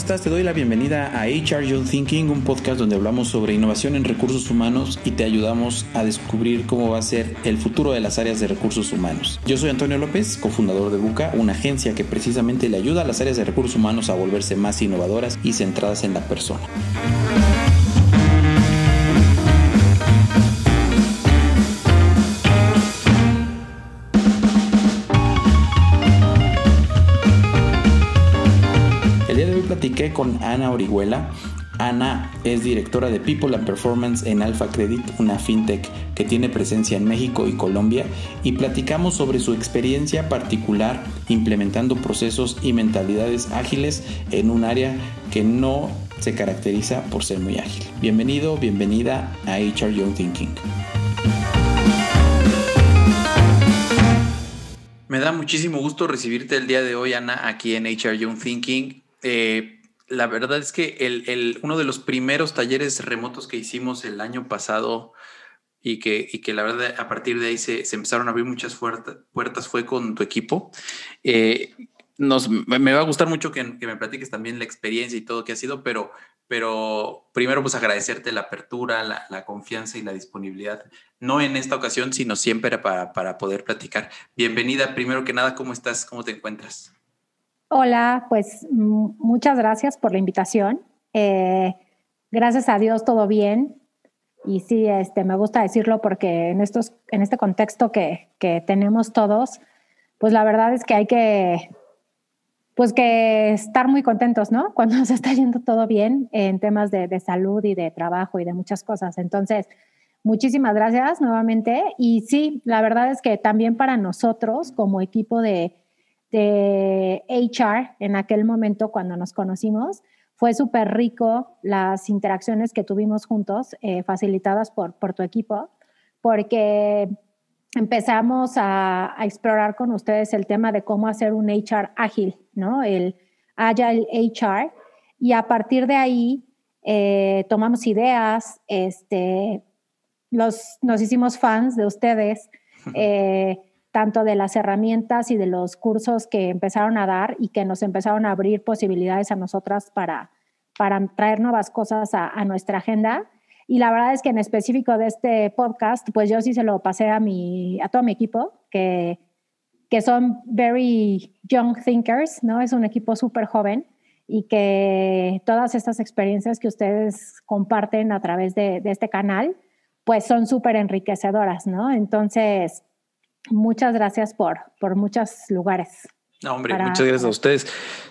estás? Te doy la bienvenida a HR Young Thinking, un podcast donde hablamos sobre innovación en recursos humanos y te ayudamos a descubrir cómo va a ser el futuro de las áreas de recursos humanos. Yo soy Antonio López, cofundador de Buca, una agencia que precisamente le ayuda a las áreas de recursos humanos a volverse más innovadoras y centradas en la persona. Con Ana Orihuela. Ana es directora de People and Performance en Alpha Credit, una fintech que tiene presencia en México y Colombia, y platicamos sobre su experiencia particular implementando procesos y mentalidades ágiles en un área que no se caracteriza por ser muy ágil. Bienvenido, bienvenida a HR Young Thinking. Me da muchísimo gusto recibirte el día de hoy, Ana, aquí en HR Young Thinking. Eh, la verdad es que uno de los primeros talleres remotos que hicimos el año pasado y que, la verdad a partir de ahí se, empezaron a abrir muchas puertas fue con tu equipo. Eh, me va a gustar mucho que, me platiques también la experiencia y todo que ha sido, pero, primero pues agradecerte la apertura, la, confianza y la disponibilidad, no en esta ocasión, sino siempre para poder platicar. Bienvenida, primero que nada, ¿cómo estás? ¿Cómo te encuentras? Hola, pues muchas gracias por la invitación. Eh, gracias a Dios todo bien. Y sí, este, me gusta decirlo porque en, estos, en este contexto que, que tenemos todos, pues la verdad es que hay que, pues que estar muy contentos, ¿no? Cuando se está yendo todo bien en temas de, de salud y de trabajo y de muchas cosas. Entonces, muchísimas gracias nuevamente. Y sí, la verdad es que también para nosotros como equipo de, de HR en aquel momento cuando nos conocimos. Fue súper rico las interacciones que tuvimos juntos, eh, facilitadas por, por tu equipo, porque empezamos a, explorar con ustedes el tema de cómo hacer un HR ágil, ¿no? El Agile HR. Y a partir de ahí eh, tomamos ideas, este, los, nos hicimos fans de ustedes. Eh, tanto de las herramientas y de los cursos que empezaron a dar y que nos empezaron a abrir posibilidades a nosotras para, para traer nuevas cosas a, nuestra agenda. Y la verdad es que en específico de este podcast, pues yo sí se lo pasé a, mi, a todo mi equipo, que, que son very young thinkers, ¿no? Es un equipo súper joven y que todas estas experiencias que ustedes comparten a través de, de este canal, pues son súper enriquecedoras, ¿no? Entonces, muchas gracias por, por muchos lugares. No, hombre, muchas gracias a ustedes.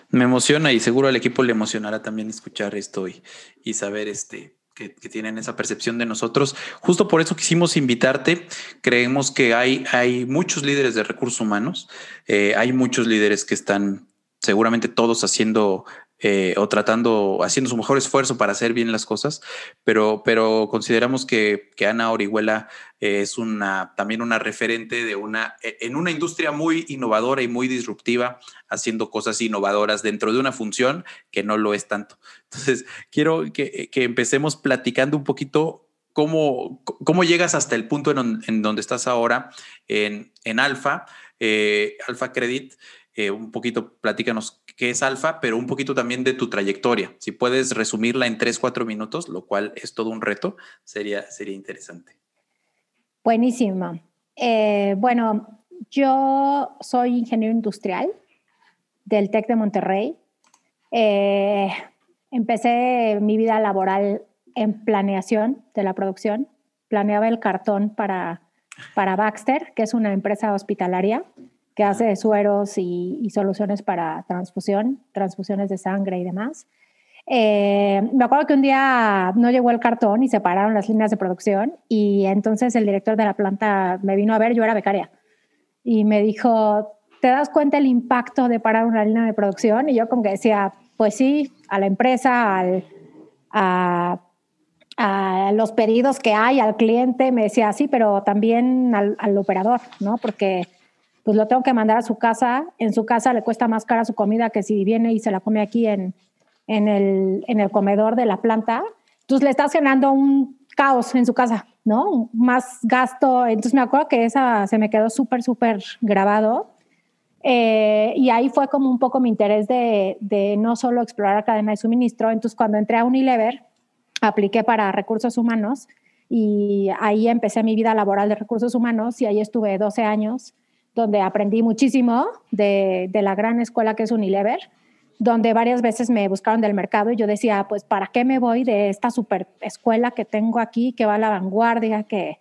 Me emociona y seguro al equipo le emocionará también escuchar esto y, y saber este, que, tienen esa percepción de nosotros. Justo por eso quisimos invitarte. Creemos que hay, hay muchos líderes de recursos humanos, eh, hay muchos líderes que están seguramente todos haciendo eh, o tratando, haciendo su mejor esfuerzo para hacer bien las cosas, pero, pero consideramos que, que Ana Orihuela es una, también una referente de una, e, en una industria muy innovadora y muy disruptiva, haciendo cosas innovadoras dentro de una función que no lo es tanto. Entonces, quiero que, que empecemos platicando un poquito cómo, cómo llegas hasta el punto en, donde estás ahora en, en Alfa, eh, Alfa Credit. Eh, un poquito, platícanos qué es Alfa, pero un poquito también de tu trayectoria. Si puedes resumirla en tres, cuatro minutos, lo cual es todo un reto, sería, sería interesante. Buenísimo. Eh, bueno, yo soy ingeniero industrial del TEC de Monterrey. Eh, empecé mi vida laboral en planeación de la producción. Planeaba el cartón para, para Baxter, que es una empresa hospitalaria que hace sueros y, soluciones para transfusión, transfusiones de sangre y demás. Eh, me acuerdo que un día no llegó el cartón y se pararon las líneas de producción y entonces el director de la planta me vino a ver, yo era becaria, y me dijo, ¿te das cuenta el impacto de parar una línea de producción? Y yo como que decía, pues sí, a la empresa, al, a, los pedidos que hay, al cliente, me decía, sí, pero también al, al operador, ¿no? Porque pues lo tengo que mandar a su casa. En su casa le cuesta más cara su comida que si viene y se la come aquí en, en, el, en el comedor de la planta. Entonces le estás generando un caos en su casa, ¿no? Más gasto. Entonces me acuerdo que esa se me quedó súper, súper grabado. Eh, y ahí fue como un poco mi interés de, de no solo explorar cadena de suministro. Entonces, cuando entré a Unilever, apliqué para recursos humanos y ahí empecé mi vida laboral de recursos humanos y ahí estuve 12 años donde aprendí muchísimo de, de, la gran escuela que es Unilever, donde varias veces me buscaron del mercado y yo decía, pues, ¿para qué me voy de esta super escuela que tengo aquí, que va a la vanguardia, que,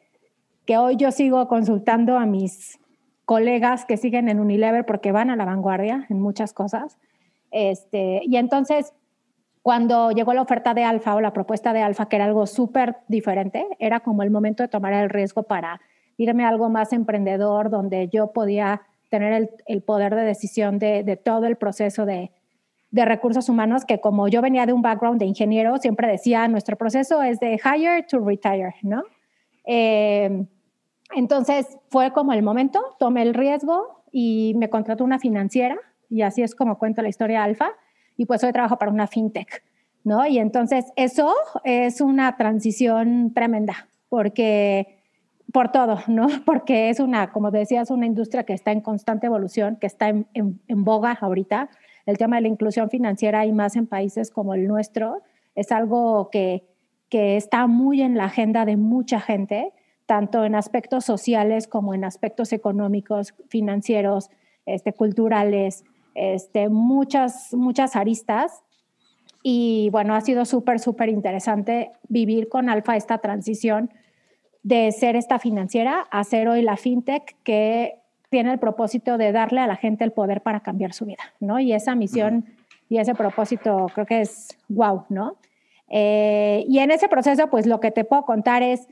que hoy yo sigo consultando a mis colegas que siguen en Unilever porque van a la vanguardia en muchas cosas? Este, y entonces cuando llegó la oferta de Alfa o la propuesta de Alfa, que era algo súper diferente, era como el momento de tomar el riesgo para irme a algo más emprendedor, donde yo podía tener el, poder de decisión de, todo el proceso de, recursos humanos, que como yo venía de un background de ingeniero, siempre decía, nuestro proceso es de hire to retire, ¿no? Eh, entonces fue como el momento, tomé el riesgo y me contrató una financiera, y así es como cuento la historia Alfa y pues hoy trabajo para una fintech, ¿no? Y entonces eso es una transición tremenda, porque por todo, ¿no? Porque es una, como decías, una industria que está en constante evolución, que está en, en, boga ahorita. El tema de la inclusión financiera y más en países como el nuestro es algo que, que está muy en la agenda de mucha gente, tanto en aspectos sociales como en aspectos económicos, financieros, este, culturales, este, muchas, muchas aristas. Y bueno, ha sido súper, súper interesante vivir con Alfa esta transición de ser esta financiera a ser hoy la fintech que tiene el propósito de darle a la gente el poder para cambiar su vida, ¿no? Y esa misión y ese propósito creo que es wow, ¿no? Eh, y en ese proceso, pues lo que te puedo contar es,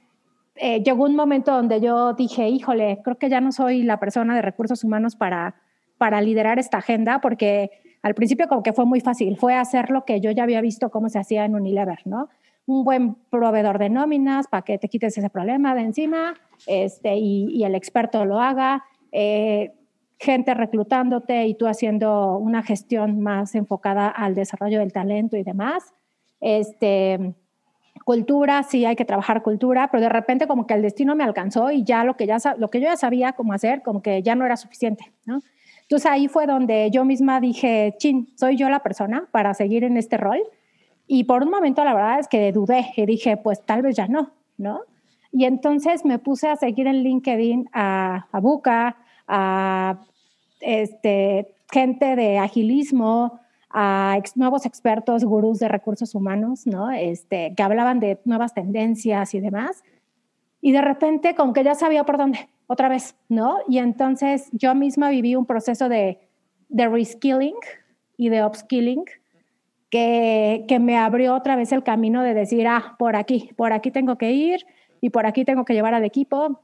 eh, llegó un momento donde yo dije, híjole, creo que ya no soy la persona de recursos humanos para para liderar esta agenda, porque al principio como que fue muy fácil, fue hacer lo que yo ya había visto cómo se hacía en Unilever, ¿no? Un buen proveedor de nóminas para que te quites ese problema de encima este, y, el experto lo haga, eh, gente reclutándote y tú haciendo una gestión más enfocada al desarrollo del talento y demás. Este, cultura, sí hay que trabajar cultura, pero de repente como que el destino me alcanzó y ya lo que, ya, lo que yo ya sabía cómo hacer, como que ya no era suficiente, ¿no? Entonces ahí fue donde yo misma dije, chin, soy yo la persona para seguir en este rol. Y por un momento la verdad es que dudé y dije, pues tal vez ya no, ¿no? Y entonces me puse a seguir en LinkedIn a, a Buca, a este, gente de agilismo, a nuevos expertos, gurús de recursos humanos, ¿no? Este, que hablaban de nuevas tendencias y demás. Y de repente, como que ya sabía por dónde otra vez, ¿no? Y entonces yo misma viví un proceso de, de reskilling y de upskilling que, que me abrió otra vez el camino de decir, ah, por aquí, por aquí tengo que ir y por aquí tengo que llevar al equipo.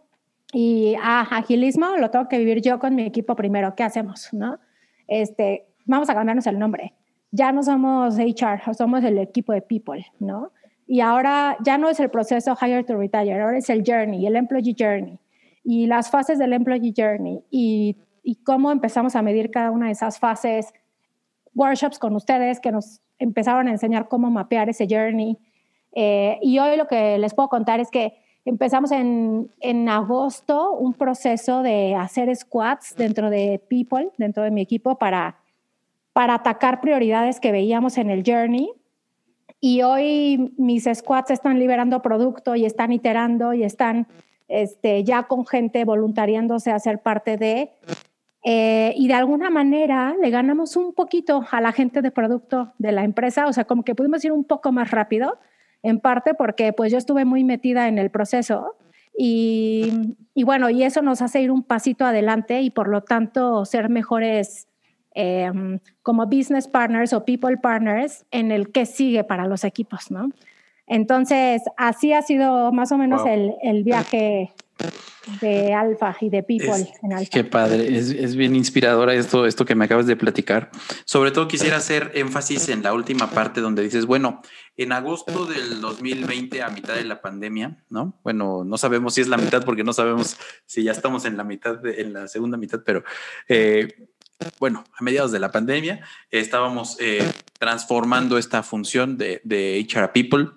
Y ah, agilismo lo tengo que vivir yo con mi equipo primero. ¿Qué hacemos? ¿No? Este, vamos a cambiarnos el nombre. Ya no somos HR, somos el equipo de people, ¿no? Y ahora ya no es el proceso hire to retire, ahora es el journey, el employee journey y las fases del Employee Journey y, y cómo empezamos a medir cada una de esas fases, workshops con ustedes que nos empezaron a enseñar cómo mapear ese journey. Eh, y hoy lo que les puedo contar es que empezamos en, en, agosto un proceso de hacer squats dentro de People, dentro de mi equipo, para, para atacar prioridades que veíamos en el journey. Y hoy mis squats están liberando producto y están iterando y están este, ya con gente voluntariándose a ser parte de, eh, y de alguna manera le ganamos un poquito a la gente de producto de la empresa, o sea, como que pudimos ir un poco más rápido, en parte porque pues yo estuve muy metida en el proceso y, y bueno, y eso nos hace ir un pasito adelante y por lo tanto ser mejores em, como business partners o people partners en el que sigue para los equipos, ¿no? Entonces, así ha sido más o menos el, viaje de Alfa y de People en Alfa. Qué padre, es, bien inspiradora esto, esto que me acabas de platicar. Sobre todo quisiera hacer énfasis en la última parte donde dices, bueno, en agosto del 2020, a mitad de la pandemia, ¿no? Bueno, no sabemos si es la mitad porque no sabemos si ya estamos en la mitad, en la segunda mitad, pero eh, bueno, a mediados de la pandemia, estábamos eh, transformando esta función de, de HR People.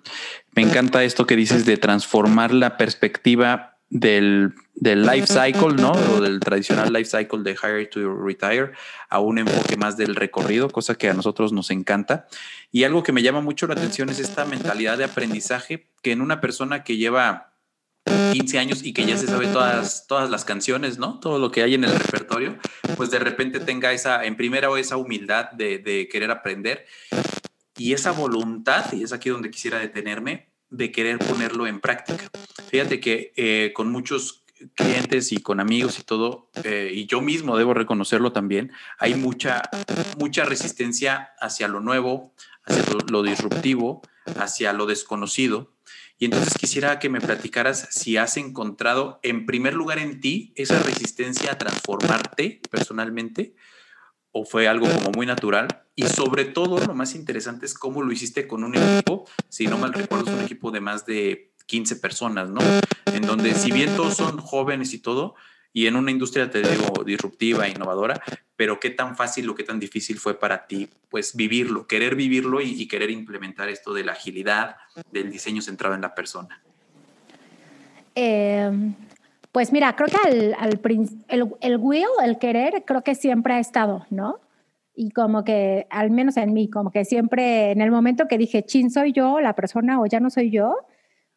Me encanta esto que dices de transformar la perspectiva del, del life cycle, ¿no? O del tradicional life cycle de hire to retire a un enfoque más del recorrido, cosa que a nosotros nos encanta. Y algo que me llama mucho la atención es esta mentalidad de aprendizaje que en una persona que lleva 15 años y que ya se sabe todas, todas las canciones, ¿no? Todo lo que hay en el repertorio, pues de repente tenga esa, en primera o esa humildad de, de querer aprender y esa voluntad, y es aquí donde quisiera detenerme, de querer ponerlo en práctica. Fíjate que eh, con muchos clientes y con amigos y todo, eh, y yo mismo debo reconocerlo también, hay mucha, mucha resistencia hacia lo nuevo, hacia lo, disruptivo, hacia lo desconocido. Y entonces quisiera que me platicaras si has encontrado en primer lugar en ti esa resistencia a transformarte personalmente o fue algo como muy natural. Y sobre todo, lo más interesante es cómo lo hiciste con un equipo, si no mal recuerdo, es un equipo de más de 15 personas, ¿no? En donde si bien todos son jóvenes y todo, y en una industria, te digo, disruptiva, innovadora, pero qué tan fácil o qué tan difícil fue para ti, pues vivirlo, querer vivirlo y, querer implementar esto de la agilidad, del diseño centrado en la persona. Eh, pues mira, creo que al, al el, el will, el querer, creo que siempre ha estado, ¿no? Y como que, al menos en mí, como que siempre en el momento que dije, chin, soy yo la persona o ya no soy yo,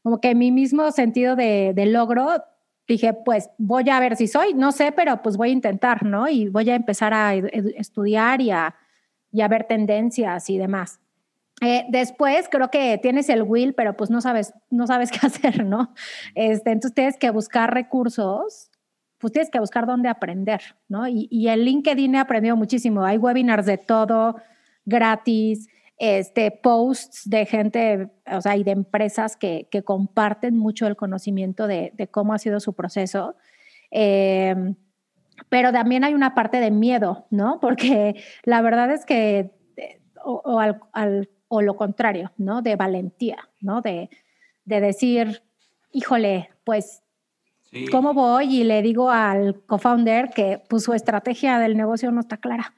como que mi mismo sentido de, de logro, dije, pues voy a ver si soy, no sé, pero pues voy a intentar, ¿no? Y voy a empezar a estudiar y a, y a ver tendencias y demás. Eh, después creo que tienes el will, pero pues no sabes, no sabes qué hacer, ¿no? Este, entonces tienes que buscar recursos, pues tienes que buscar dónde aprender, ¿no? Y, el LinkedIn he aprendido muchísimo. Hay webinars de todo gratis, este, posts de gente, o sea, y de empresas que, que comparten mucho el conocimiento de, cómo ha sido su proceso. Eh, pero también hay una parte de miedo, ¿no? Porque la verdad es que, eh, o, al o lo contrario, ¿no? De valentía, ¿no? De, de decir, híjole, pues, ¿cómo voy? Y le digo al co-founder que pues, su estrategia del negocio no está clara,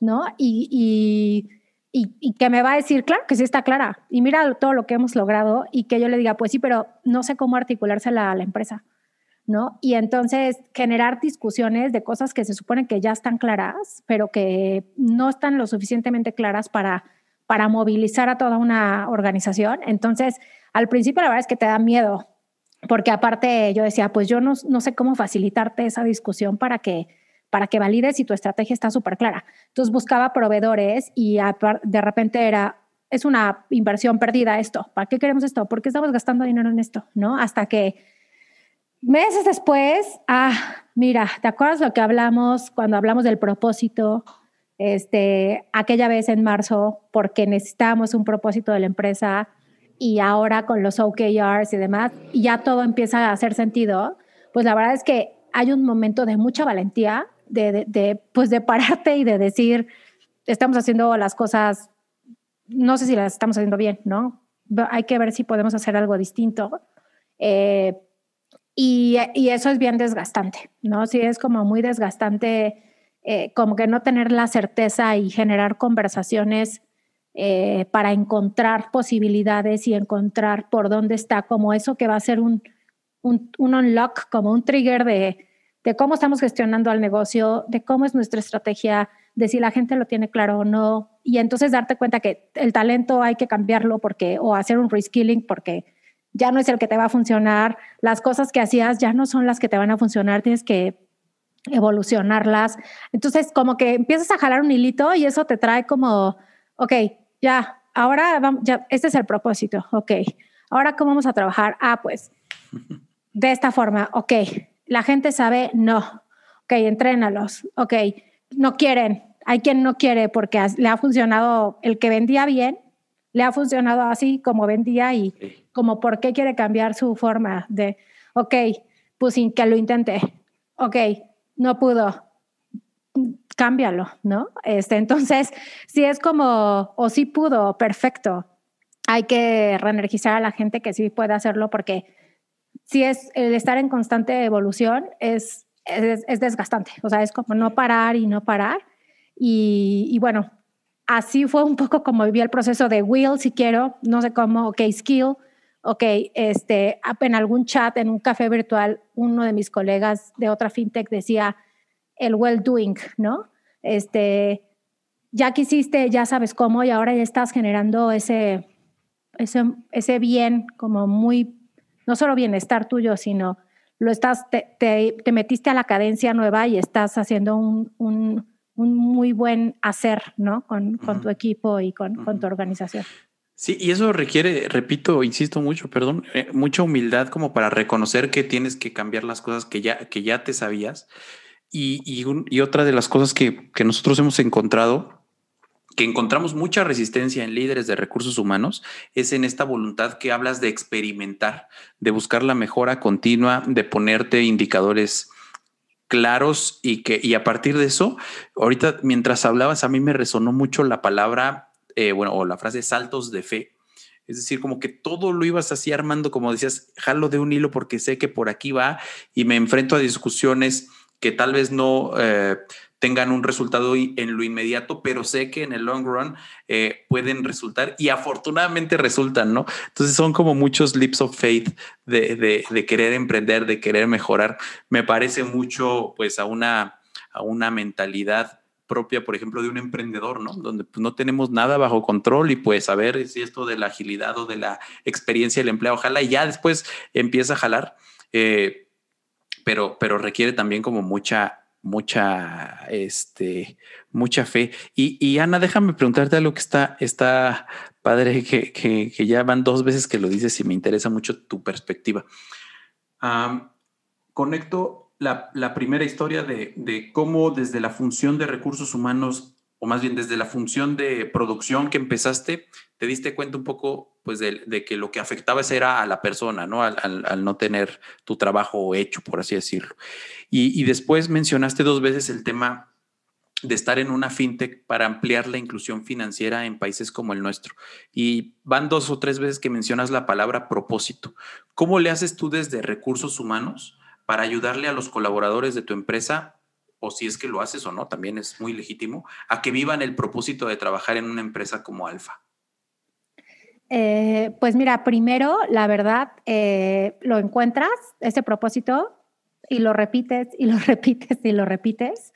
¿no? Y, y, y, que me va a decir, claro que sí está clara. Y mira todo lo que hemos logrado y que yo le diga, pues sí, pero no sé cómo articulársela a la empresa. ¿No? Y entonces generar discusiones de cosas que se supone que ya están claras, pero que no están lo suficientemente claras para para movilizar a toda una organización. Entonces, al principio la verdad es que te da miedo, porque aparte yo decía, pues yo no, no sé cómo facilitarte esa discusión para que, para que valides si tu estrategia está súper clara. Entonces buscaba proveedores y de repente era, es una inversión perdida esto. ¿Para qué queremos esto? ¿Por qué estamos gastando dinero en esto? ¿No? Hasta que meses después, ah, mira, ¿te acuerdas lo que hablamos cuando hablamos del propósito? Este, aquella vez en marzo porque necesitábamos un propósito de la empresa y ahora con los OKRs y demás, ya todo empieza a hacer sentido, pues la verdad es que hay un momento de mucha valentía, de, pues de pararte y de decir, estamos haciendo las cosas, no sé si las estamos haciendo bien, ¿no? Hay que ver si podemos hacer algo distinto. Eh, y, y, eso es bien desgastante, ¿no? Sí, es como muy desgastante eh, como que no tener la certeza y generar conversaciones eh, para encontrar posibilidades y encontrar por dónde está, como eso que va a ser un, un, un unlock, como un trigger de, de cómo estamos gestionando al negocio, de cómo es nuestra estrategia, de si la gente lo tiene claro o no, y entonces darte cuenta que el talento hay que cambiarlo porque, o hacer un reskilling porque ya no es el que te va a funcionar, las cosas que hacías ya no son las que te van a funcionar, tienes que evolucionarlas. Entonces, como que empiezas a jalar un hilito y eso te trae como, ok, ya, ahora vamos, ya, este es el propósito, ok, ahora cómo vamos a trabajar. Ah, pues, de esta forma, ok, la gente sabe, no, ok, entrénalos, ok, no quieren, hay quien no quiere porque le ha funcionado el que vendía bien, le ha funcionado así como vendía y como por qué quiere cambiar su forma de, ok, pues sin que lo intente, ok, no pudo, cámbialo, ¿no? Este, entonces, si es como, o si pudo, perfecto. Hay que reenergizar a la gente que sí puede hacerlo porque si es el estar en constante evolución es, es, desgastante. O sea, es como no parar y no parar. Y, y, bueno, así fue un poco como viví el proceso de will, si quiero, no sé cómo, ok, skill, ok, este, en algún chat, en un café virtual, uno de mis colegas de otra fintech decía el well doing, ¿no? Este, ya quisiste, ya sabes cómo y ahora ya estás generando ese, ese, ese bien como muy, no solo bienestar tuyo, sino lo estás, te, te, metiste a la cadencia nueva y estás haciendo un, un, un muy buen hacer, ¿no? Con, con tu equipo y con, con tu organización. Sí, y eso requiere, repito, insisto mucho, perdón, eh, mucha humildad como para reconocer que tienes que cambiar las cosas que ya, que ya te sabías. Y, y, otra de las cosas que, que, nosotros hemos encontrado, que encontramos mucha resistencia en líderes de recursos humanos, es en esta voluntad que hablas de experimentar, de buscar la mejora continua, de ponerte indicadores claros y que y a partir de eso, ahorita mientras hablabas a mí me resonó mucho la palabra eh, bueno, o la frase saltos de fe. Es decir, como que todo lo ibas así armando, como decías, jalo de un hilo porque sé que por aquí va y me enfrento a discusiones que tal vez no eh, tengan un resultado en lo inmediato, pero sé que en el long run eh, pueden resultar y afortunadamente resultan, ¿no? Entonces son como muchos leaps of faith de, de, de querer emprender, de querer mejorar. Me parece mucho, pues, a una, a una mentalidad propia, por ejemplo, de un emprendedor, ¿no? Donde pues, no tenemos nada bajo control y pues a ver si esto de la agilidad o de la experiencia del empleado jala y ya después empieza a jalar. Eh, pero, pero requiere también como mucha, mucha, este, mucha fe. Y, Ana, déjame preguntarte algo que está, está padre, que, que, ya van dos veces que lo dices y me interesa mucho tu perspectiva. conecto la, primera historia de, cómo desde la función de recursos humanos, o más bien desde la función de producción que empezaste, te diste cuenta un poco pues de, que lo que afectaba era a la persona, ¿no? Al, no tener tu trabajo hecho, por así decirlo. Y, después mencionaste dos veces el tema de estar en una fintech para ampliar la inclusión financiera en países como el nuestro. Y van dos o tres veces que mencionas la palabra propósito. ¿Cómo le haces tú desde recursos humanos para ayudarle a los colaboradores de tu empresa, o si es que lo haces o no, también es muy legítimo, a que vivan el propósito de trabajar en una empresa como Alfa? Eh, pues mira, primero, la verdad, eh, lo encuentras, ese propósito, y lo repites y lo repites y lo repites.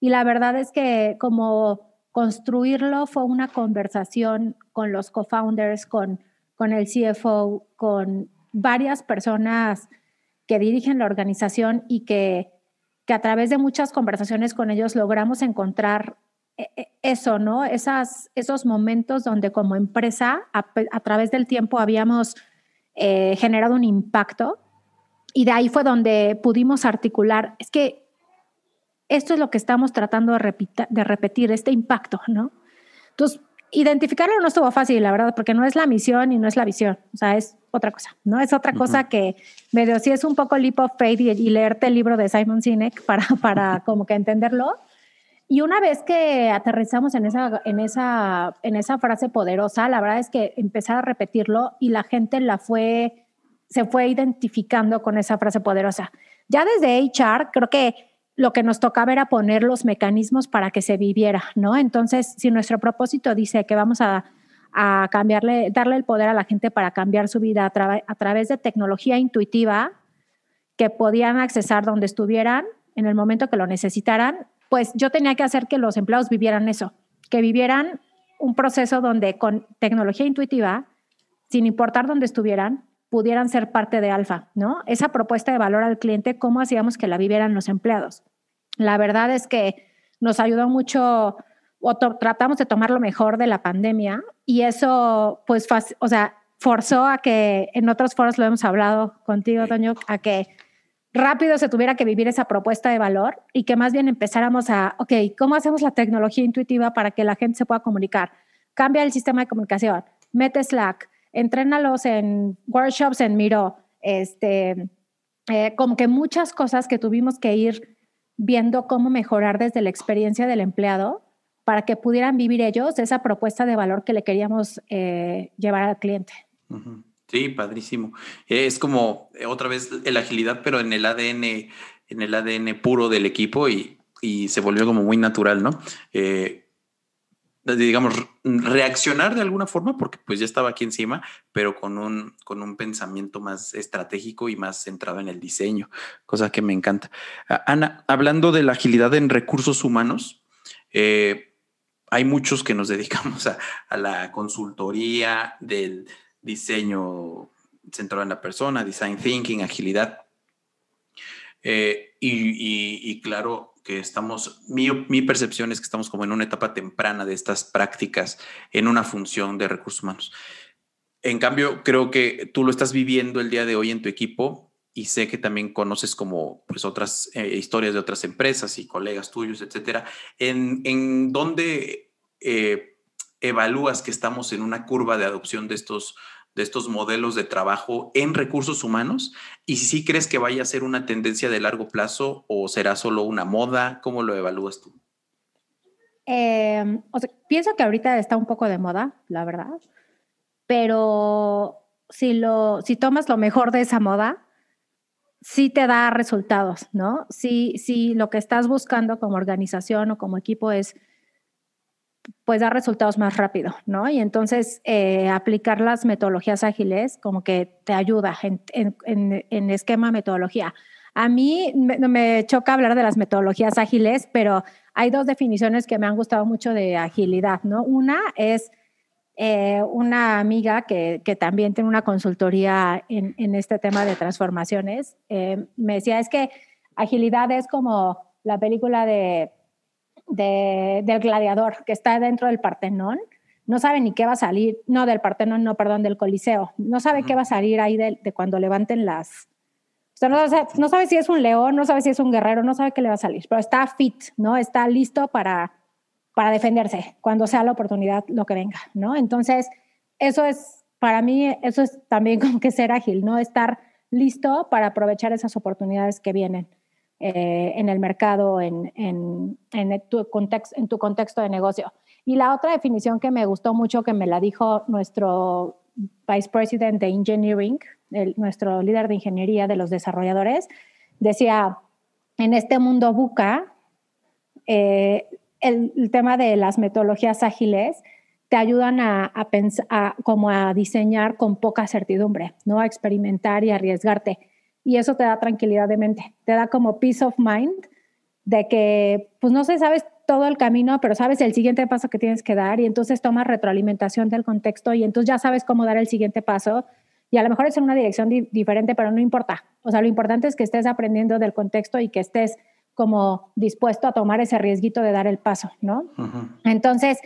Y la verdad es que como construirlo fue una conversación con los co-founders, con, con el CFO, con varias personas que dirigen la organización y que, que a través de muchas conversaciones con ellos logramos encontrar eh, eh, eso, ¿no? Esas, esos momentos donde como empresa a, través del tiempo habíamos eh, generado un impacto y de ahí fue donde pudimos articular, es que esto es lo que estamos tratando de, de repetir, este impacto, ¿no? Entonces, identificarlo no estuvo fácil, la verdad, porque no es la misión y no es la visión, o sea, es otra cosa, ¿no? Es otra cosa que medio sí es un poco leap of faith y, leerte el libro de Simon Sinek para, para como que entenderlo. Y una vez que aterrizamos en esa, en, esa, en esa frase poderosa, la verdad es que empezar a repetirlo y la gente la fue, se fue identificando con esa frase poderosa. Ya desde HR, creo que lo que nos tocaba era poner los mecanismos para que se viviera, ¿no? Entonces, si nuestro propósito dice que vamos a, cambiarle, darle el poder a la gente para cambiar su vida a, a través de tecnología intuitiva, que podían accesar donde estuvieran en el momento que lo necesitaran, pues yo tenía que hacer que los empleados vivieran eso, que vivieran un proceso donde con tecnología intuitiva, sin importar dónde estuvieran, pudieran ser parte de Alfa, ¿no? Esa propuesta de valor al cliente, ¿cómo hacíamos que la vivieran los empleados? La verdad es que nos ayudó mucho o tratamos de tomar lo mejor de la pandemia y eso, pues, o sea, forzó a que en otros foros lo hemos hablado contigo, Toño, a que rápido se tuviera que vivir esa propuesta de valor y que más bien empezáramos a, ok, ¿cómo hacemos la tecnología intuitiva para que la gente se pueda comunicar? Cambia el sistema de comunicación, mete Slack, entrénalos en workshops en Miro, este, eh, como que muchas cosas que tuvimos que ir viendo cómo mejorar desde la experiencia del empleado para que pudieran vivir ellos esa propuesta de valor que le queríamos eh, llevar al cliente. Sí, padrísimo. Es como eh, otra vez la agilidad, pero en el ADN, en el ADN puro del equipo y, y se volvió como muy natural, ¿no? Digamos, reaccionar de alguna forma, porque pues ya estaba aquí encima, pero con un, con un pensamiento más estratégico y más centrado en el diseño, cosa que me encanta. Ana, hablando de la agilidad en recursos humanos, eh, hay muchos que nos dedicamos a, la consultoría del diseño centrado en la persona, design thinking, agilidad. Eh, y, claro, que estamos, mi, mi, percepción es que estamos como en una etapa temprana de estas prácticas en una función de recursos humanos. En cambio, creo que tú lo estás viviendo el día de hoy en tu equipo y sé que también conoces como pues otras eh, historias de otras empresas y colegas tuyos, etcétera. ¿En, en dónde eh, evalúas que estamos en una curva de adopción de estos de estos modelos de trabajo en recursos humanos y si crees que vaya a ser una tendencia de largo plazo o será solo una moda, ¿cómo lo evalúas tú? Em, pienso que ahorita está un poco de moda, la verdad, pero si, lo, si tomas lo mejor de esa moda, sí te da resultados, ¿no? Si, si lo que estás buscando como organización o como equipo es pues dar resultados más rápido, ¿no? Y entonces eh, aplicar las metodologías ágiles como que te ayuda en, esquema metodología. A mí me, choca hablar de las metodologías ágiles, pero hay dos definiciones que me han gustado mucho de agilidad, ¿no? Una es eh, una amiga que, también tiene una consultoría en, este tema de transformaciones, eh, me decía, es que agilidad es como la película de del gladiador que está dentro del Partenón, no sabe ni qué va a salir, no del Partenón, no, perdón, del Coliseo, no sabe qué va a salir ahí de, cuando levanten las... O sea, no, sabe si es un león, no sabe si es un guerrero, no sabe qué le va a salir, pero está fit, ¿no? Está listo para, para defenderse cuando sea la oportunidad, lo que venga, ¿no? Entonces, eso es, para mí, eso es también como que ser ágil, ¿no? Estar listo para aprovechar esas oportunidades que vienen. Eh, en el mercado, en, en, en, tu contexto, en tu contexto de negocio. Y la otra definición que me gustó mucho, que me la dijo nuestro Vice President de Engineering, nuestro líder de ingeniería de los desarrolladores, decía, en este mundo buca, eh, el, tema de las metodologías ágiles te ayudan a, a, pensar, como a diseñar con poca certidumbre, ¿no? A experimentar y arriesgarte y eso te da tranquilidad de mente, te da como peace of mind de que, pues no sé, sabes todo el camino, pero sabes el siguiente paso que tienes que dar y entonces tomas retroalimentación del contexto y entonces ya sabes cómo dar el siguiente paso y a lo mejor es en una dirección diferente, pero no importa. O sea, lo importante es que estés aprendiendo del contexto y que estés como dispuesto a tomar ese riesguito de dar el paso, ¿no? Entonces,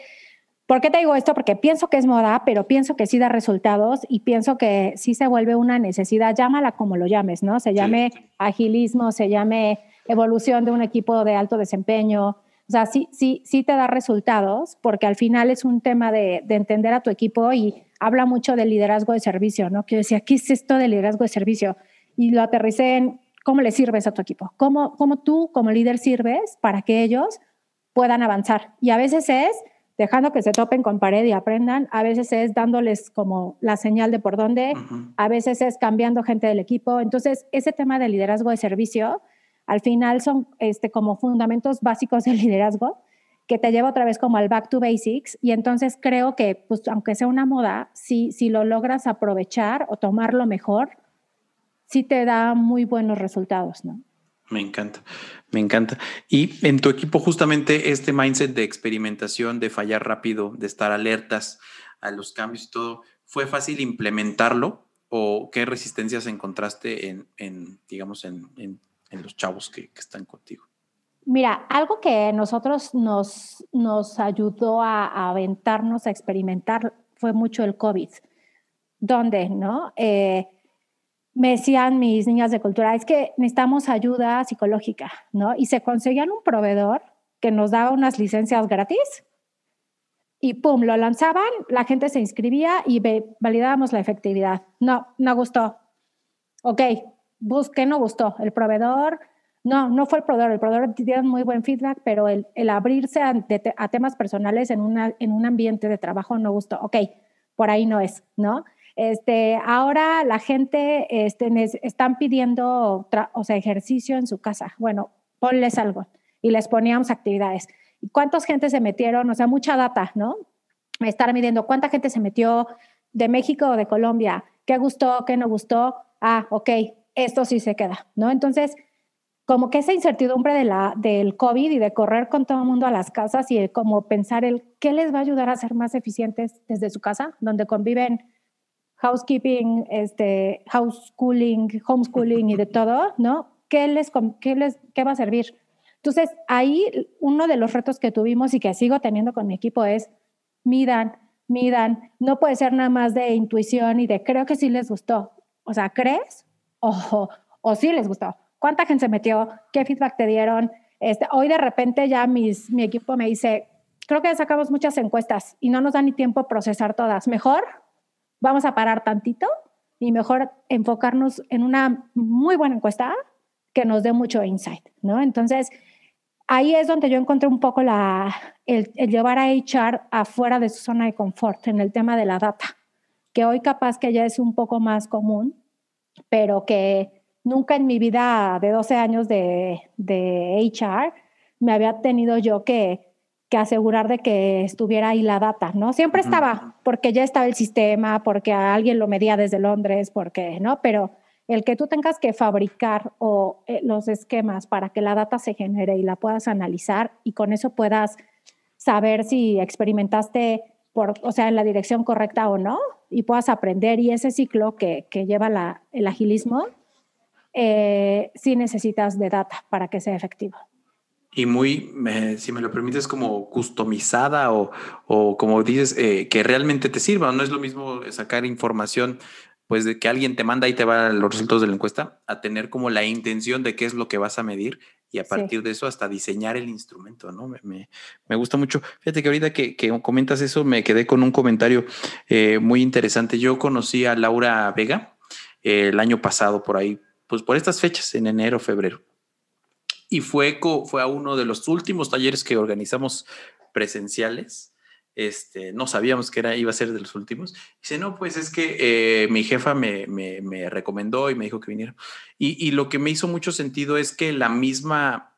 ¿Por qué te digo esto? Porque pienso que es moda, pero pienso que sí da resultados y pienso que sí se vuelve una necesidad, llámala como lo llames, ¿no? Se llame agilismo, se llame evolución de un equipo de alto desempeño. O sea, sí, sí, sí te da resultados porque al final es un tema de, entender a tu equipo y habla mucho del liderazgo de servicio, ¿no? Que yo decía, ¿qué es esto de liderazgo de servicio? Y lo aterricé en cómo le sirves a tu equipo, cómo, cómo tú como líder sirves para que ellos puedan avanzar. Y a veces es dejando que se topen con pared y aprendan. A veces es dándoles como la señal de por dónde, a veces es cambiando gente del equipo. Entonces, ese tema de liderazgo de servicio, al final son este, como fundamentos básicos del liderazgo que te lleva otra vez como al back to basics. Y entonces creo que, pues, aunque sea una moda, si, si lo logras aprovechar o tomarlo mejor, sí te da muy buenos resultados, ¿no? Me encanta, me encanta. Y en tu equipo justamente este mindset de experimentación, de fallar rápido, de estar alertas a los cambios y todo, ¿fue fácil implementarlo o qué resistencias encontraste en, digamos, en, los chavos que, están contigo? Mira, algo que nosotros nos, nos ayudó a, aventarnos a experimentar fue mucho el COVID, donde, ¿no? Eh, me decían mis niñas de cultura, es que necesitamos ayuda psicológica, ¿no? Y se conseguían un proveedor que nos daba unas licencias gratis y pum, lo lanzaban, la gente se inscribía y validábamos la efectividad. No, no gustó. Ok, busqué, no gustó. El proveedor, no, no fue el proveedor, el proveedor dio muy buen feedback, pero el, el abrirse a, a, temas personales en, una, en un ambiente de trabajo no gustó. Ok, por ahí no es, ¿no? Este, ahora la gente este, están pidiendo o sea, ejercicio en su casa. Bueno, ponles algo y les poníamos actividades. cuántas gente se metieron, o sea, mucha data, ¿no? Estar midiendo cuánta gente se metió de México o de Colombia, qué gustó, qué no gustó, ah, ok, esto sí se queda, ¿no? Entonces, como que esa incertidumbre del COVID y de correr con todo el mundo a las casas y como pensar el qué les va a ayudar a ser más eficientes desde su casa, donde conviven housekeeping, este, houseschooling, homeschooling y de todo, ¿no? ¿Qué les, qué les qué va a servir? Entonces, ahí uno de los retos que tuvimos y que sigo teniendo con mi equipo es midan, midan, no puede ser nada más de intuición y de creo que sí les gustó. O sea, ¿crees? O, o sí les gustó. ¿Cuánta gente se metió? ¿Qué feedback te dieron? Este, hoy de repente ya mis, mi equipo me dice, creo que sacamos muchas encuestas y no nos da ni tiempo procesar todas. Mejor vamos a parar tantito y mejor enfocarnos en una muy buena encuesta que nos dé mucho insight, ¿no? Entonces, ahí es donde yo encontré un poco la, el, llevar a HR afuera de su zona de confort en el tema de la data, que hoy capaz que ya es un poco más común, pero que nunca en mi vida de 12 años de, de HR me había tenido yo que, que asegurar de que estuviera ahí la data, ¿no? Siempre estaba, porque ya estaba el sistema, porque alguien lo medía desde Londres, porque, ¿no? Pero el que tú tengas que fabricar o eh, los esquemas para que la data se genere y la puedas analizar y con eso puedas saber si experimentaste por, o sea, en la dirección correcta o no y puedas aprender y ese ciclo que, que lleva la, el agilismo, eh, sí necesitas de data para que sea efectivo. Y muy, si me lo permites, como customizada o, o como dices, eh, que realmente te sirva. No es lo mismo sacar información pues de que alguien te manda y te va los resultados de la encuesta, a tener como la intención de qué es lo que vas a medir y a partir de eso hasta diseñar el instrumento, ¿no? Me, me, gusta mucho. Fíjate que ahorita que, que, comentas eso, me quedé con un comentario eh, muy interesante. Yo conocí a Laura Vega eh, el año pasado por ahí, pues por estas fechas, en enero, febrero. Y fue, fue a uno de los últimos talleres que organizamos presenciales este, no sabíamos que era, iba a ser de los últimos. Dice, no, pues es que eh, mi jefa me, me, recomendó y me dijo que viniera. Y, y, lo que me hizo mucho sentido es que la misma,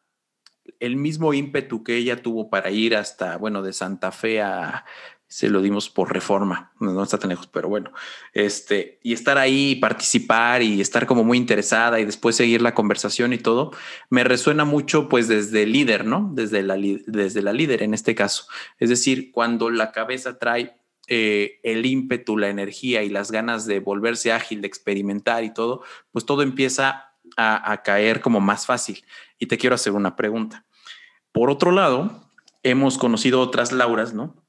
el mismo ímpetu que ella tuvo para ir hasta, bueno, de Santa Fe a se lo dimos por reforma, no, está tan lejos, pero bueno, este, y estar ahí, participar y estar como muy interesada y después seguir la conversación y todo, me resuena mucho pues desde el líder, ¿no? Desde la, desde la líder en este caso. Es decir, cuando la cabeza trae eh, el ímpetu, la energía y las ganas de volverse ágil, de experimentar y todo, pues todo empieza a, a caer como más fácil. Y te quiero hacer una pregunta. Por otro lado, hemos conocido otras Lauras, ¿no?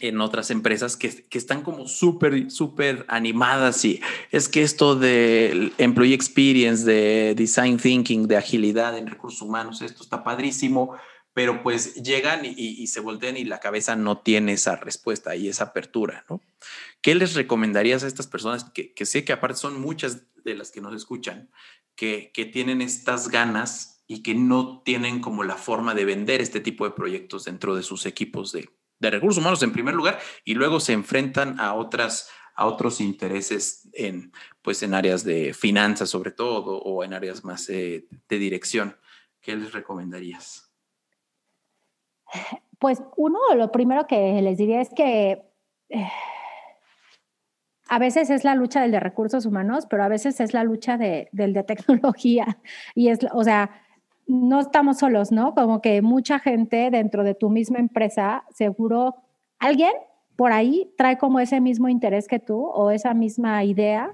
En otras empresas que, que están como súper, súper animadas y es que esto de employee experience, de design thinking, de agilidad en recursos humanos, esto está padrísimo, pero pues llegan y, y, se voltean y la cabeza no tiene esa respuesta y esa apertura, ¿no? ¿Qué les recomendarías a estas personas que, que sé que aparte son muchas de las que nos escuchan, que, que tienen estas ganas y que no tienen como la forma de vender este tipo de proyectos dentro de sus equipos de, de recursos humanos en primer lugar y luego se enfrentan a otras a otros intereses en pues en áreas de finanzas sobre todo o en áreas más eh, de dirección. ¿Qué les recomendarías? Pues uno, lo primero que les diría es que eh, a veces es la lucha del de recursos humanos, pero a veces es la lucha de, del de tecnología. Y es, o sea, no estamos solos, ¿no? Como que mucha gente dentro de tu misma empresa, seguro alguien por ahí trae como ese mismo interés que tú o esa misma idea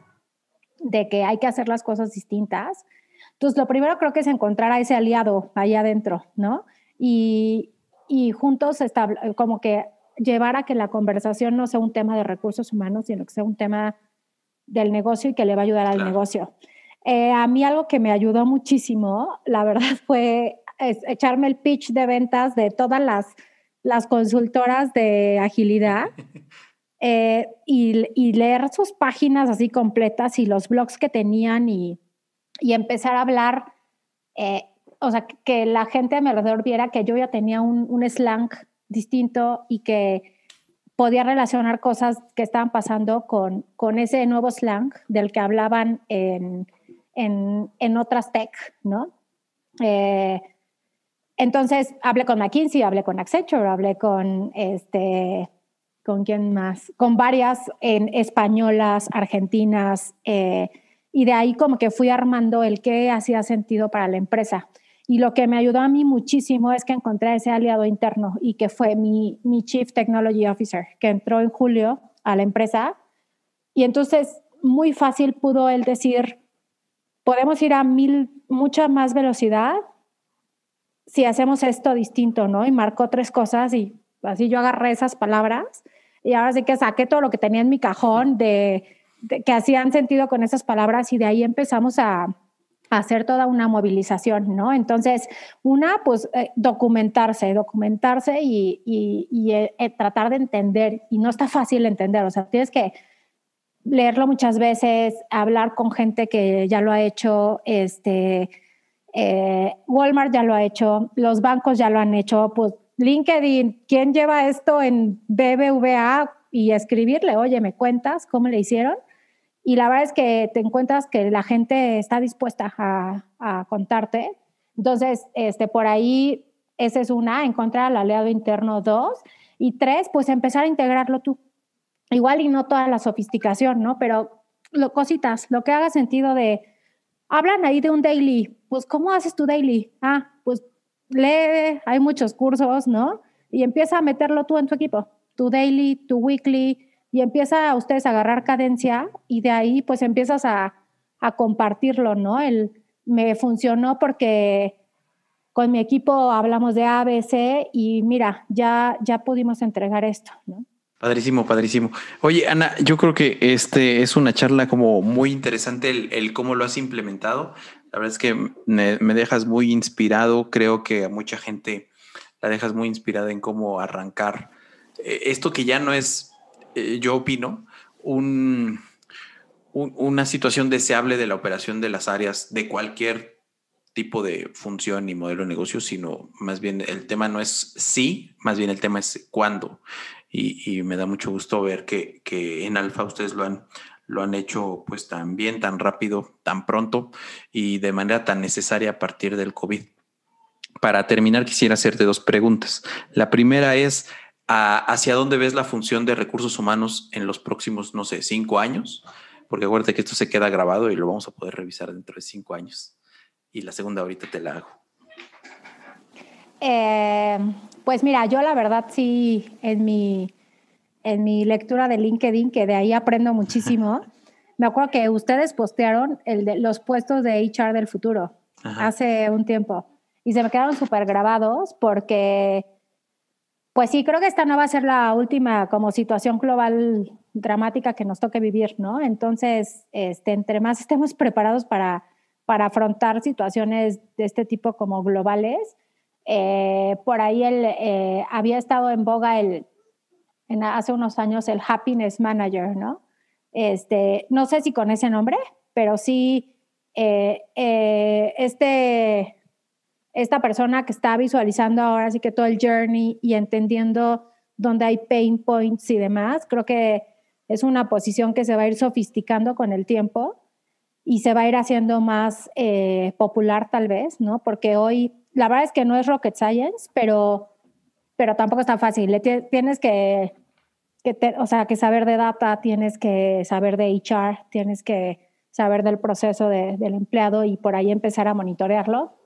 de que hay que hacer las cosas distintas. Entonces, lo primero creo que es encontrar a ese aliado ahí adentro, ¿no? Y, y juntos como que llevar a que la conversación no sea un tema de recursos humanos, sino que sea un tema del negocio y que le va a ayudar al negocio. Eh, a mí algo que me ayudó muchísimo, la verdad, fue echarme el pitch de ventas de todas las, las consultoras de agilidad eh, y, leer sus páginas así completas y los blogs que tenían y, y empezar a hablar, eh, o sea, que la gente a mi alrededor viera que yo ya tenía un, un slang distinto y que podía relacionar cosas que estaban pasando con, con ese nuevo slang del que hablaban en en, otras tech, ¿no? Eh, entonces hablé con McKinsey, hablé con Accenture, hablé con este, ¿con quién más? Con varias en españolas, argentinas, eh, y de ahí como que fui armando el qué hacía sentido para la empresa. Y lo que me ayudó a mí muchísimo es que encontré ese aliado interno y que fue mi, mi Chief Technology Officer, que entró en julio a la empresa. Y entonces muy fácil pudo él decir, podemos ir a mil, mucha más velocidad si hacemos esto distinto, ¿no? Y marcó tres cosas y así yo agarré esas palabras y ahora sí que saqué todo lo que tenía en mi cajón de, que hacían sentido con esas palabras y de ahí empezamos a, hacer toda una movilización, ¿no? Entonces, una, pues eh, documentarse, documentarse y, y, eh, eh, tratar de entender, y no está fácil entender, o sea, tienes que leerlo muchas veces, hablar con gente que ya lo ha hecho, este, eh, Walmart ya lo ha hecho, los bancos ya lo han hecho, pues LinkedIn, ¿quién lleva esto en BBVA? Y escribirle, oye, ¿me cuentas cómo le hicieron? Y la verdad es que te encuentras que la gente está dispuesta a, a contarte. Entonces, este, por ahí, esa es una, encontrar al aliado interno, dos. Y tres, pues empezar a integrarlo tú. Igual y no toda la sofisticación, ¿no? Pero lo, cositas, lo que haga sentido de, hablan ahí de un daily, pues ¿cómo haces tu daily? Ah, pues lee, hay muchos cursos, ¿no? Y empieza a meterlo tú en tu equipo, tu daily, tu weekly, y empieza a ustedes a agarrar cadencia y de ahí pues empiezas a, a compartirlo, ¿no? El, me funcionó porque con mi equipo hablamos de ABC y mira, ya, ya pudimos entregar esto, ¿no? Padrísimo, padrísimo. Oye, Ana, yo creo que este es una charla como muy interesante el, cómo lo has implementado. La verdad es que me, dejas muy inspirado. Creo que a mucha gente la dejas muy inspirada en cómo arrancar eh, esto que ya no es, eh, yo opino, un, una situación deseable de la operación de las áreas de cualquier tipo de función y modelo de negocio, sino más bien el tema no es sí, más bien el tema es cuándo y, me da mucho gusto ver que, en Alfa ustedes lo han, lo han hecho pues tan bien, tan rápido, tan pronto y de manera tan necesaria a partir del COVID. Para terminar, quisiera hacerte dos preguntas. La primera es, ¿hacia dónde ves la función de recursos humanos en los próximos, no sé, cinco años? Porque acuérdate que esto se queda grabado y lo vamos a poder revisar dentro de cinco años. Y la segunda ahorita te la hago. Eh, pues mira, yo la verdad sí, en mi, en mi lectura de LinkedIn, que de ahí aprendo muchísimo, me acuerdo que ustedes postearon el de los puestos de HR del futuro hace un tiempo y se me quedaron súper grabados porque, pues sí, creo que esta no va a ser la última como situación global dramática que nos toque vivir, ¿no? Entonces, este, entre más estemos preparados para, para afrontar situaciones de este tipo como globales, eh, por ahí el, eh, había estado en boga el, hace unos años el Happiness Manager, ¿no? Este, no sé si con ese nombre, pero sí eh, este, esta persona que está visualizando ahora sí que todo el journey y entendiendo dónde hay pain points y demás, creo que es una posición que se va a ir sofisticando con el tiempo y se va a ir haciendo más popular tal vez, ¿no? Porque hoy la verdad es que no es rocket science, pero, pero tampoco está fácil. Tienes que, o sea, que saber de data, tienes que saber de HR, tienes que saber del proceso del empleado y por ahí empezar a monitorearlo.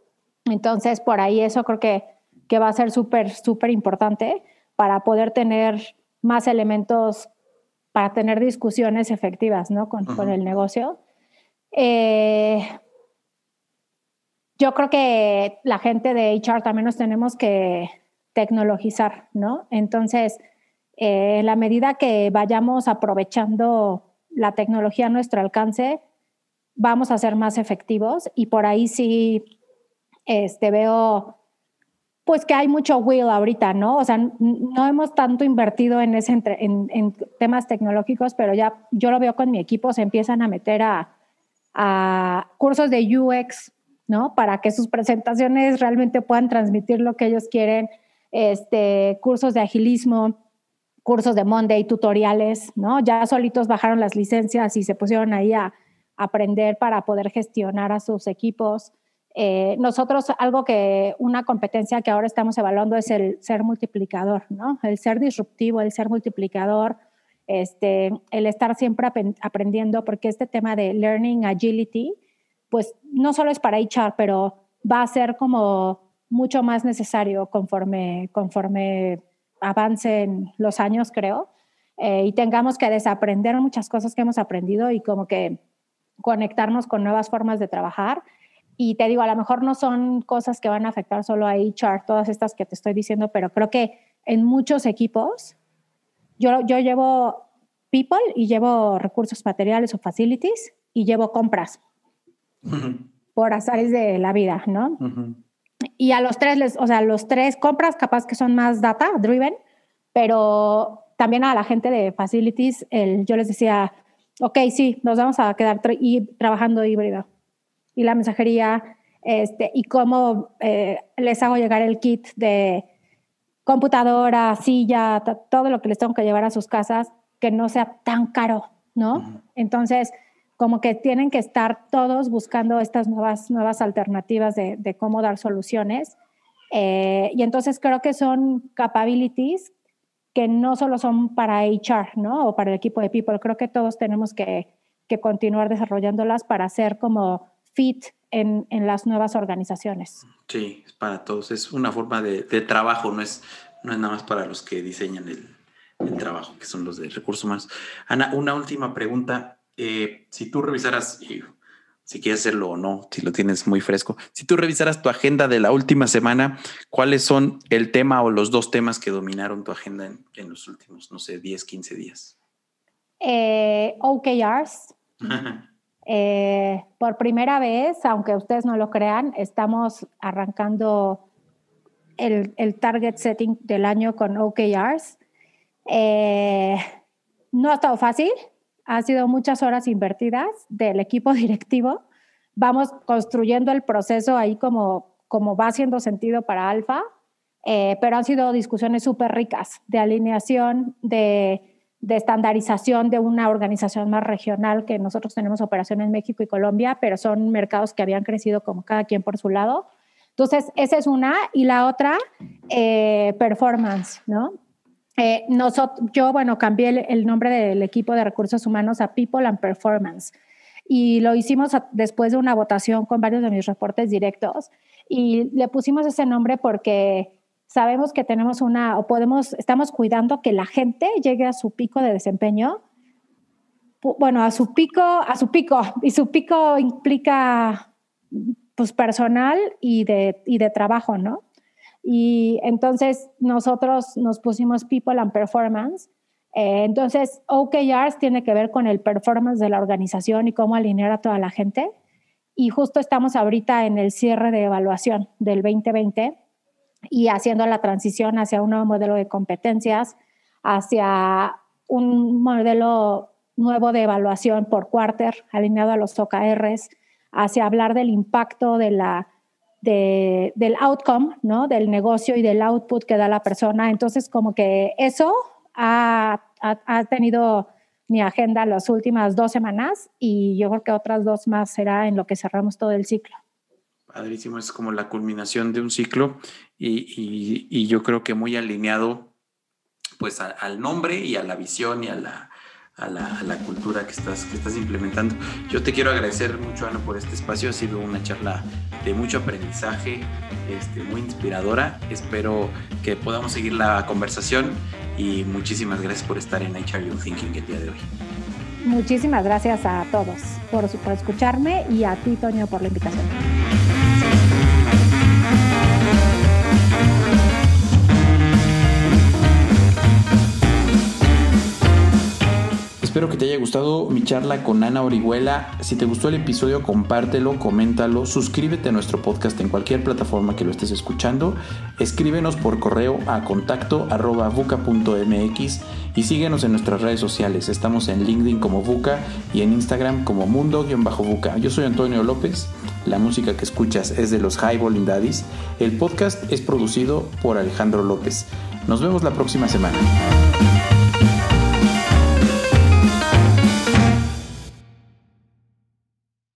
Entonces, por ahí eso creo que, que va a ser súper, súper importante para poder tener más elementos, para tener discusiones efectivas ¿no? con, con el negocio. Eh, yo creo que la gente de HR también nos tenemos que tecnologizar, ¿no? Entonces, eh, en la medida que vayamos aprovechando la tecnología a nuestro alcance, vamos a ser más efectivos y por ahí sí este, veo pues que hay mucho will ahorita, ¿no? O sea, no hemos tanto invertido en, ese, en, en, temas tecnológicos, pero ya yo lo veo con mi equipo, se empiezan a meter a, a cursos de UX ¿no? Para que sus presentaciones realmente puedan transmitir lo que ellos quieren, este, cursos de agilismo, cursos de Monday, tutoriales, ¿no? Ya solitos bajaron las licencias y se pusieron ahí a aprender para poder gestionar a sus equipos. Eh, nosotros, algo que, una competencia que ahora estamos evaluando es el ser multiplicador, ¿no? El ser disruptivo, el ser multiplicador, este, el estar siempre aprendiendo, porque este tema de learning agility, pues no solo es para HR, pero va a ser como mucho más necesario conforme, conforme avancen los años, creo, eh, y tengamos que desaprender muchas cosas que hemos aprendido y como que conectarnos con nuevas formas de trabajar. Y te digo, a lo mejor no son cosas que van a afectar solo a HR, todas estas que te estoy diciendo, pero creo que en muchos equipos, yo, yo llevo people y llevo recursos materiales o facilities y llevo compras por azares de la vida, ¿no? Y a los tres, les, o sea, los tres compras capaz que son más data driven, pero también a la gente de facilities, el, yo les decía, ok, sí, nos vamos a quedar y, trabajando híbrido. Y la mensajería, este, y cómo eh, les hago llegar el kit de computadora, silla, todo lo que les tengo que llevar a sus casas, que no sea tan caro, ¿no? Entonces, como que tienen que estar todos buscando estas nuevas, nuevas alternativas de, cómo dar soluciones. Eh, y entonces creo que son capabilities que no solo son para HR, ¿no? O para el equipo de people. Creo que todos tenemos que, que continuar desarrollándolas para ser como fit en, en, las nuevas organizaciones. Sí, es para todos. Es una forma de, de, trabajo, no es, no es nada más para los que diseñan el, el trabajo, que son los de recursos humanos. Ana, una última pregunta. Eh, si tú revisaras, si quieres hacerlo o no, si lo tienes muy fresco, si tú revisaras tu agenda de la última semana, ¿cuáles son el tema o los dos temas que dominaron tu agenda en, los últimos, no sé, 10, 15 días? Eh, OKRs. Eh, por primera vez, aunque ustedes no lo crean, estamos arrancando el, el target setting del año con OKRs. no ha estado fácil, ha sido muchas horas invertidas del equipo directivo. Vamos construyendo el proceso ahí como, como va haciendo sentido para Alfa, eh, pero han sido discusiones súper ricas de alineación, de, de, estandarización de una organización más regional, que nosotros tenemos operación en México y Colombia, pero son mercados que habían crecido como cada quien por su lado. Entonces, esa es una. Y la otra, eh, performance, ¿no? Eh, nosotros, yo, bueno, cambié el, nombre del equipo de recursos humanos a People and Performance. Y lo hicimos después de una votación con varios de mis reportes directos. Y le pusimos ese nombre porque sabemos que tenemos una o podemos estamos cuidando que la gente llegue a su pico de desempeño. Bueno a su pico a su pico. Y su pico implica pues personal y de, y de trabajo no y entonces nosotros nos pusimos People and Performance. Eh, entonces, OKRs tiene que ver con el performance de la organización y cómo alinear a toda la gente. Y justo estamos ahorita en el cierre de evaluación del 2020 y haciendo la transición hacia un nuevo modelo de competencias, hacia un modelo nuevo de evaluación por quarter, alineado a los OKRs, hacia hablar del impacto de la del outcome, ¿no? Del negocio y del output que da la persona. Entonces, como que eso ha, tenido mi agenda las últimas dos semanas y yo creo que otras dos más será en lo que cerramos todo el ciclo. Padrísimo, es como la culminación de un ciclo y, yo creo que muy alineado pues al nombre y a la visión y a la, a la, cultura que estás, que estás implementando. Yo te quiero agradecer mucho, Ana, por este espacio. Ha sido una charla de mucho aprendizaje, este, muy inspiradora. Espero que podamos seguir la conversación y muchísimas gracias por estar en HR You Thinking el día de hoy. Muchísimas gracias a todos por, por escucharme y a ti, Toño, por la invitación. Espero que te haya gustado mi charla con Ana Orihuela. Si te gustó el episodio, compártelo, coméntalo, suscríbete a nuestro podcast en cualquier plataforma que lo estés escuchando. Escríbenos por correo a contacto y síguenos en nuestras redes sociales. Estamos en LinkedIn como Buca y en Instagram como mundo-buca. Yo soy Antonio López. La música que escuchas es de los Highballing Daddies. El podcast es producido por Alejandro López. Nos vemos la próxima semana.